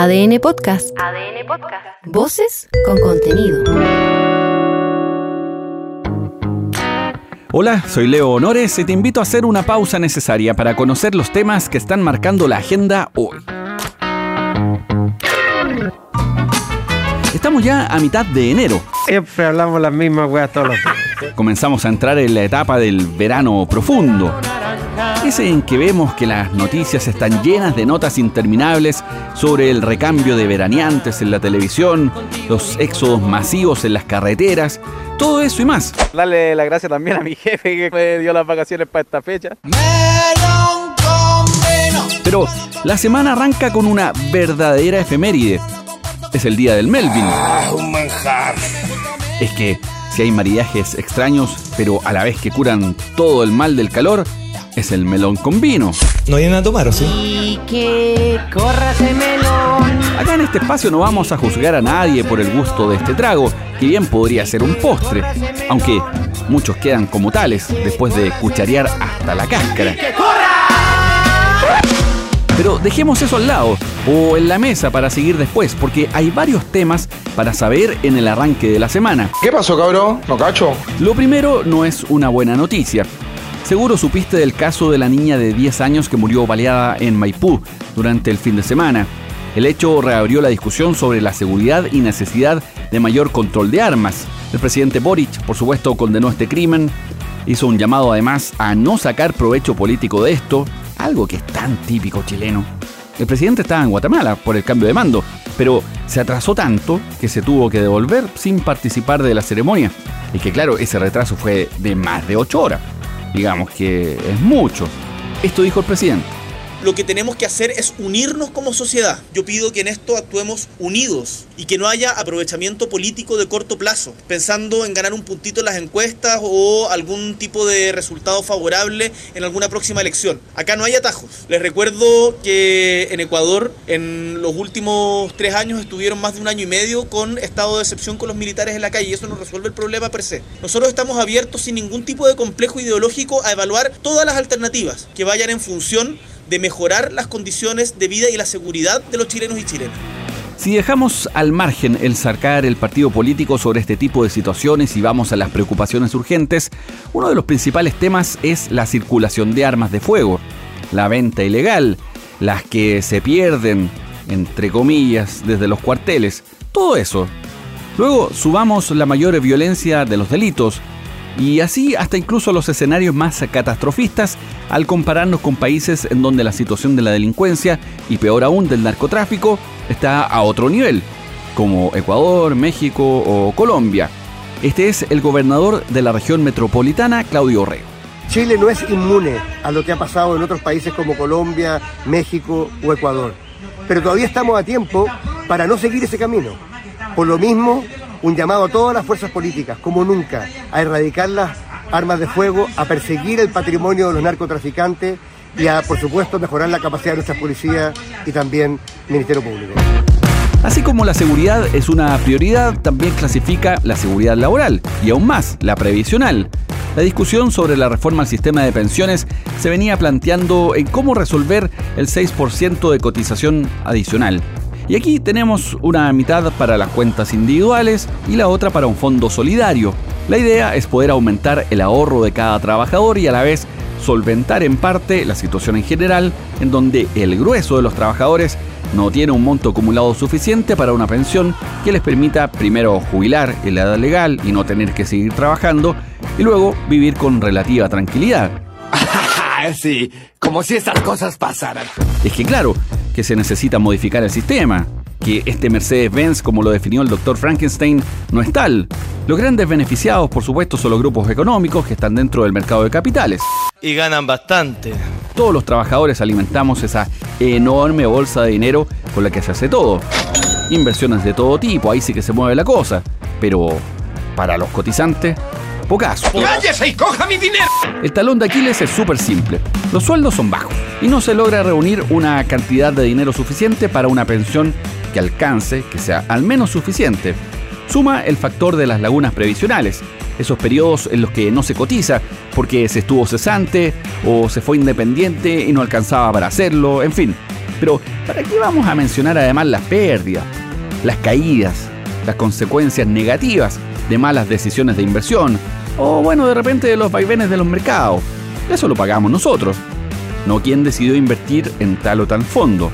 ADN Podcast. ADN Podcast. Voces con contenido. Hola, soy Leo Honores y te invito a hacer una pausa necesaria para conocer los temas que están marcando la agenda hoy. Estamos ya a mitad de enero. Siempre hablamos las mismas weas todos los días. Comenzamos a entrar en la etapa del verano profundo. Ese en que vemos que las noticias están llenas de notas interminables sobre el recambio de veraneantes en la televisión, los éxodos masivos en las carreteras, todo eso y más. Darle la gracia también a mi jefe que me dio las vacaciones para esta fecha. Pero la semana arranca con una verdadera efeméride. Es el día del Melvin. un manjar. Es que si hay maridajes extraños, pero a la vez que curan todo el mal del calor, es el melón con vino. ¿No vienen a tomar o sí? Y que corra ese melón. Acá en este espacio no vamos a juzgar a nadie por el gusto de este trago, que bien podría ser un postre, aunque muchos quedan como tales después de cucharear hasta la cáscara. Pero dejemos eso al lado o en la mesa para seguir después, porque hay varios temas para saber en el arranque de la semana. ¿Qué pasó, cabrón? ¿No cacho? Lo primero no es una buena noticia. Seguro supiste del caso de la niña de 10 años que murió baleada en Maipú durante el fin de semana. El hecho reabrió la discusión sobre la seguridad y necesidad de mayor control de armas. El presidente Boric, por supuesto, condenó este crimen, hizo un llamado además a no sacar provecho político de esto, algo que es tan típico chileno. El presidente estaba en Guatemala por el cambio de mando, pero se atrasó tanto que se tuvo que devolver sin participar de la ceremonia. Y que claro, ese retraso fue de más de 8 horas. Digamos que es mucho. Esto dijo el presidente. Lo que tenemos que hacer es unirnos como sociedad. Yo pido que en esto actuemos unidos y que no haya aprovechamiento político de corto plazo, pensando en ganar un puntito en las encuestas o algún tipo de resultado favorable en alguna próxima elección. Acá no hay atajos. Les recuerdo que en Ecuador en los últimos tres años estuvieron más de un año y medio con estado de excepción con los militares en la calle y eso no resuelve el problema per se. Nosotros estamos abiertos sin ningún tipo de complejo ideológico a evaluar todas las alternativas que vayan en función de mejorar las condiciones de vida y la seguridad de los chilenos y chilenas. Si dejamos al margen el sacar el partido político sobre este tipo de situaciones y vamos a las preocupaciones urgentes, uno de los principales temas es la circulación de armas de fuego, la venta ilegal, las que se pierden, entre comillas, desde los cuarteles, todo eso. Luego subamos la mayor violencia de los delitos, y así hasta incluso los escenarios más catastrofistas al compararnos con países en donde la situación de la delincuencia y peor aún del narcotráfico está a otro nivel, como Ecuador, México o Colombia. Este es el gobernador de la región metropolitana, Claudio Orrego. Chile no es inmune a lo que ha pasado en otros países como Colombia, México o Ecuador. Pero todavía estamos a tiempo para no seguir ese camino. Por lo mismo, un llamado a todas las fuerzas políticas, como nunca, a erradicar las armas de fuego, a perseguir el patrimonio de los narcotraficantes y a, por supuesto, mejorar la capacidad de nuestras policías y también Ministerio Público. Así como la seguridad es una prioridad, también clasifica la seguridad laboral y aún más la previsional. La discusión sobre la reforma al sistema de pensiones se venía planteando en cómo resolver el 6% de cotización adicional. Y aquí tenemos una mitad para las cuentas individuales y la otra para un fondo solidario. La idea es poder aumentar el ahorro de cada trabajador y a la vez solventar en parte la situación en general en donde el grueso de los trabajadores no tiene un monto acumulado suficiente para una pensión que les permita primero jubilar en la edad legal y no tener que seguir trabajando y luego vivir con relativa tranquilidad. sí, como si estas cosas pasaran. Es que claro, que se necesita modificar el sistema, que este Mercedes-Benz, como lo definió el doctor Frankenstein, no es tal. Los grandes beneficiados, por supuesto, son los grupos económicos que están dentro del mercado de capitales. Y ganan bastante. Todos los trabajadores alimentamos esa enorme bolsa de dinero con la que se hace todo. Inversiones de todo tipo, ahí sí que se mueve la cosa. Pero para los cotizantes, pocaso. ¡Cállese y coja mi dinero! El talón de Aquiles es súper simple. Los sueldos son bajos y no se logra reunir una cantidad de dinero suficiente para una pensión que alcance, que sea al menos suficiente. Suma el factor de las lagunas previsionales, esos periodos en los que no se cotiza porque se estuvo cesante o se fue independiente y no alcanzaba para hacerlo, en fin. Pero, ¿para qué vamos a mencionar además las pérdidas, las caídas, las consecuencias negativas de malas decisiones de inversión? O bueno, de repente los vaivenes de los mercados. Eso lo pagamos nosotros, no quien decidió invertir en tal o tal fondo.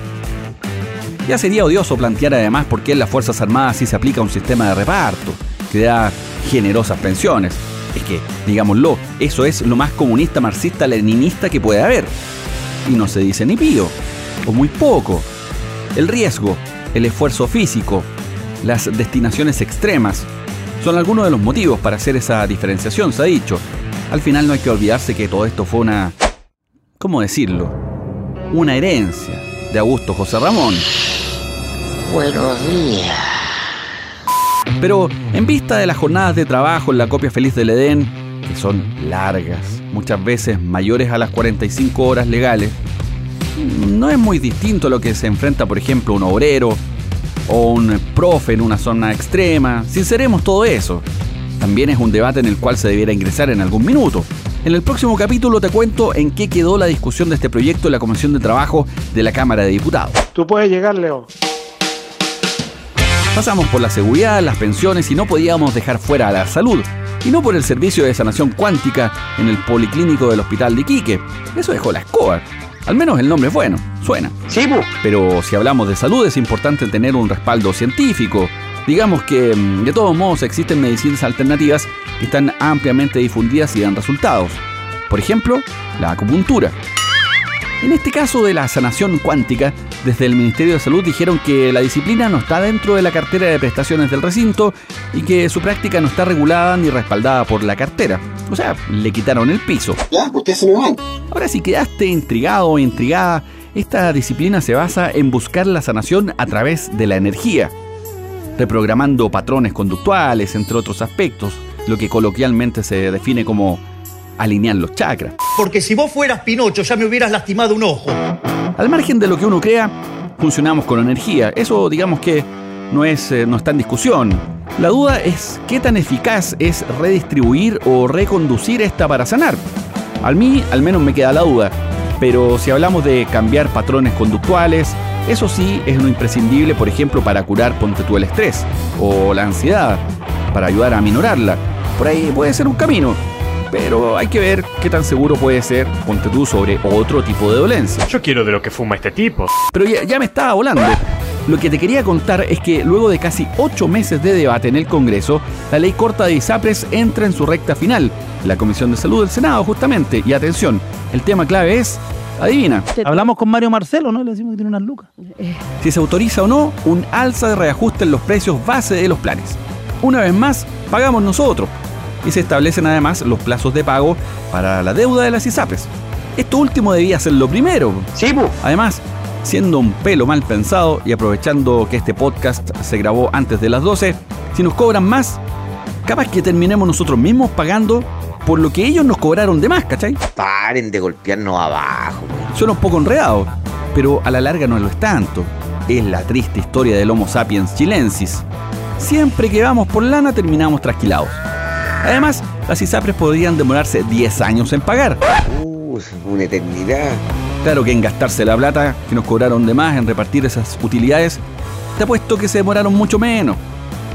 Ya sería odioso plantear además por qué en las Fuerzas Armadas sí se aplica un sistema de reparto, que da generosas pensiones. Es que, digámoslo, eso es lo más comunista, marxista, leninista que puede haber. Y no se dice ni pío, o muy poco. El riesgo, el esfuerzo físico, las destinaciones extremas, son algunos de los motivos para hacer esa diferenciación, se ha dicho. Al final no hay que olvidarse que todo esto fue una... ¿Cómo decirlo? Una herencia de Augusto José Ramón. Buenos días. Pero en vista de las jornadas de trabajo en la copia feliz del Edén, que son largas, muchas veces mayores a las 45 horas legales, no es muy distinto a lo que se enfrenta, por ejemplo, un obrero o un profe en una zona extrema. Sinceremos todo eso. También es un debate en el cual se debiera ingresar en algún minuto. En el próximo capítulo te cuento en qué quedó la discusión de este proyecto en la Comisión de Trabajo de la Cámara de Diputados. Tú puedes llegar, Leo. Pasamos por la seguridad, las pensiones y no podíamos dejar fuera a la salud. Y no por el servicio de sanación cuántica en el policlínico del Hospital de Iquique. Eso dejó la escoba. Al menos el nombre es bueno, suena. Sí, Pero si hablamos de salud es importante tener un respaldo científico. Digamos que mm, de todos modos existen medicinas alternativas que están ampliamente difundidas y dan resultados. Por ejemplo, la acupuntura. En este caso de la sanación cuántica, desde el Ministerio de Salud dijeron que la disciplina no está dentro de la cartera de prestaciones del recinto y que su práctica no está regulada ni respaldada por la cartera. O sea, le quitaron el piso. Ya, ustedes se me van. Ahora, si quedaste intrigado o intrigada, esta disciplina se basa en buscar la sanación a través de la energía, reprogramando patrones conductuales, entre otros aspectos, lo que coloquialmente se define como alinear los chakras. Porque si vos fueras Pinocho ya me hubieras lastimado un ojo. Al margen de lo que uno crea, funcionamos con energía. Eso digamos que no, es, eh, no está en discusión. La duda es qué tan eficaz es redistribuir o reconducir esta para sanar. A mí al menos me queda la duda. Pero si hablamos de cambiar patrones conductuales, eso sí es lo imprescindible, por ejemplo, para curar, ponte tú el estrés o la ansiedad, para ayudar a minorarla. Por ahí puede ser un camino, pero hay que ver qué tan seguro puede ser, ponte tú, sobre otro tipo de dolencia. Yo quiero de lo que fuma este tipo. Pero ya, ya me estaba volando. Lo que te quería contar es que luego de casi ocho meses de debate en el Congreso, la ley corta de ISAPRES entra en su recta final. La Comisión de Salud del Senado, justamente. Y atención, el tema clave es, adivina, Hablamos con Mario Marcelo, ¿no? Le decimos que tiene unas lucas. si se autoriza o no un alza de reajuste en los precios base de los planes. Una vez más, pagamos nosotros. Y se establecen además los plazos de pago para la deuda de las ISAPRES. Esto último debía ser lo primero. Sí, Además, siendo un pelo mal pensado y aprovechando que este podcast se grabó antes de las 12, si nos cobran más, capaz que terminemos nosotros mismos pagando por lo que ellos nos cobraron de más, ¿cachai? Paren de golpearnos abajo. Suena un poco enredado, pero a la larga no lo es tanto. Es la triste historia del Homo sapiens chilensis. Siempre que vamos por lana terminamos trasquilados. Además, las ISAPRES podrían demorarse 10 años en pagar. Uh, una eternidad. Claro que en gastarse la plata que nos cobraron de más en repartir esas utilidades, te apuesto que se demoraron mucho menos.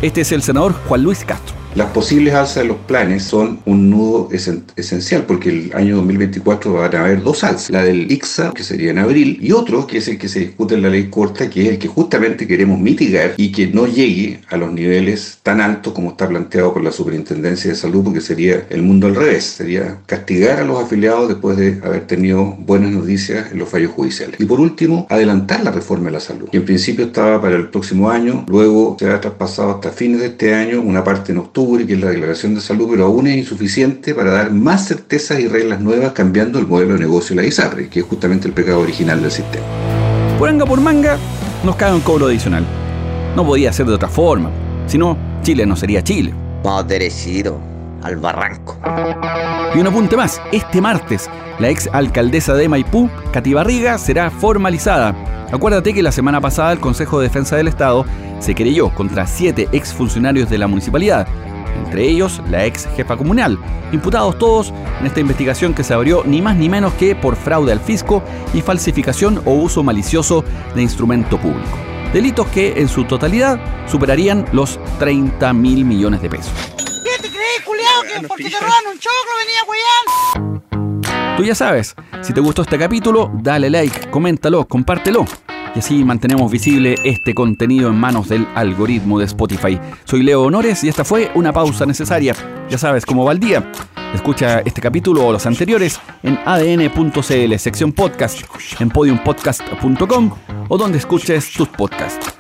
Este es el senador Juan Luis Castro. Las posibles alzas de los planes son un nudo esen- esencial porque el año 2024 van a haber dos alzas. La del ICSA, que sería en abril, y otro, que es el que se discute en la ley corta, que es el que justamente queremos mitigar y que no llegue a los niveles tan altos como está planteado por la Superintendencia de Salud, porque sería el mundo al revés. Sería castigar a los afiliados después de haber tenido buenas noticias en los fallos judiciales. Y por último, adelantar la reforma de la salud, que en principio estaba para el próximo año, luego se ha traspasado hasta fines de este año, una parte en octubre, que es la declaración de salud, pero aún es insuficiente para dar más certezas y reglas nuevas cambiando el modelo de negocio de la ISAPRE, que es justamente el pecado original del sistema. Por anga por manga, nos cae un cobro adicional. No podía ser de otra forma. Si no, Chile no sería Chile. Vamos derechito al barranco. Y un apunte más, este martes, la ex alcaldesa de Maipú, Cati Barriga, será formalizada. Acuérdate que la semana pasada el Consejo de Defensa del Estado se querelló contra siete exfuncionarios de la municipalidad, entre ellos la ex jefa comunal, imputados todos en esta investigación que se abrió ni más ni menos que por fraude al fisco y falsificación o uso malicioso de instrumento público. Delitos que en su totalidad superarían los 30 mil millones de pesos. ¿Qué te crees, culiao? Que porque te roban un choclo venía weón. Tú ya sabes, si te gustó este capítulo, dale like, coméntalo, compártelo. Y así mantenemos visible este contenido en manos del algoritmo de Spotify. Soy Leo Honores y esta fue una pausa necesaria. Ya sabes, como va el día. Escucha este capítulo o los anteriores en adn.cl, sección podcast, en podiumpodcast.com o donde escuches tus podcasts.